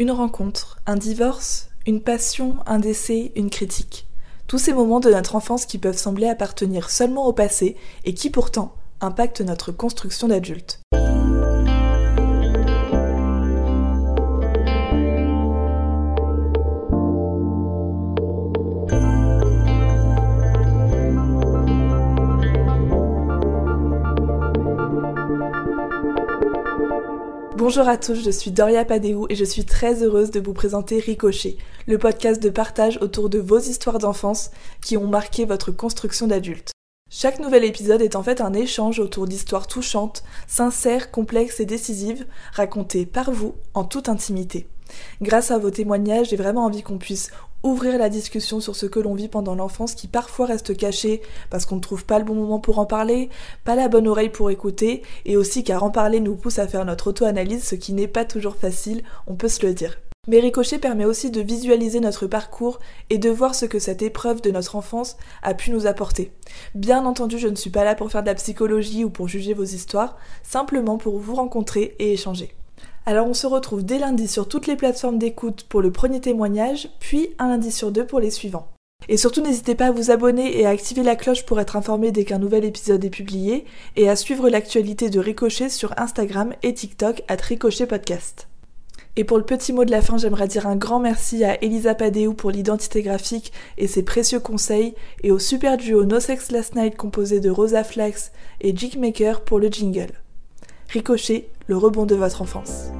Une rencontre, un divorce, une passion, un décès, une critique. Tous ces moments de notre enfance qui peuvent sembler appartenir seulement au passé et qui pourtant impactent notre construction d'adulte. Bonjour à tous, je suis Doria Padéou et je suis très heureuse de vous présenter Ricochet, le podcast de partage autour de vos histoires d'enfance qui ont marqué votre construction d'adulte. Chaque nouvel épisode est en fait un échange autour d'histoires touchantes, sincères, complexes et décisives, racontées par vous en toute intimité. Grâce à vos témoignages, j'ai vraiment envie qu'on puisse ouvrir la discussion sur ce que l'on vit pendant l'enfance qui parfois reste caché parce qu'on ne trouve pas le bon moment pour en parler, pas la bonne oreille pour écouter, et aussi car en parler nous pousse à faire notre auto-analyse, ce qui n'est pas toujours facile, on peut se le dire. Mais Ricochet permet aussi de visualiser notre parcours et de voir ce que cette épreuve de notre enfance a pu nous apporter. Bien entendu, je ne suis pas là pour faire de la psychologie ou pour juger vos histoires, simplement pour vous rencontrer et échanger. Alors on se retrouve dès lundi sur toutes les plateformes d'écoute pour le premier témoignage, puis un lundi sur deux pour les suivants. Et surtout n'hésitez pas à vous abonner et à activer la cloche pour être informé dès qu'un nouvel épisode est publié, et à suivre l'actualité de Ricochet sur Instagram et TikTok à Ricochet Podcast. Et pour le petit mot de la fin, j'aimerais dire un grand merci à Elisa Padéou pour l'identité graphique et ses précieux conseils, et au super duo No Sex Last Night composé de Rosa Flax et Jig Maker pour le jingle. Ricochet, le rebond de votre enfance.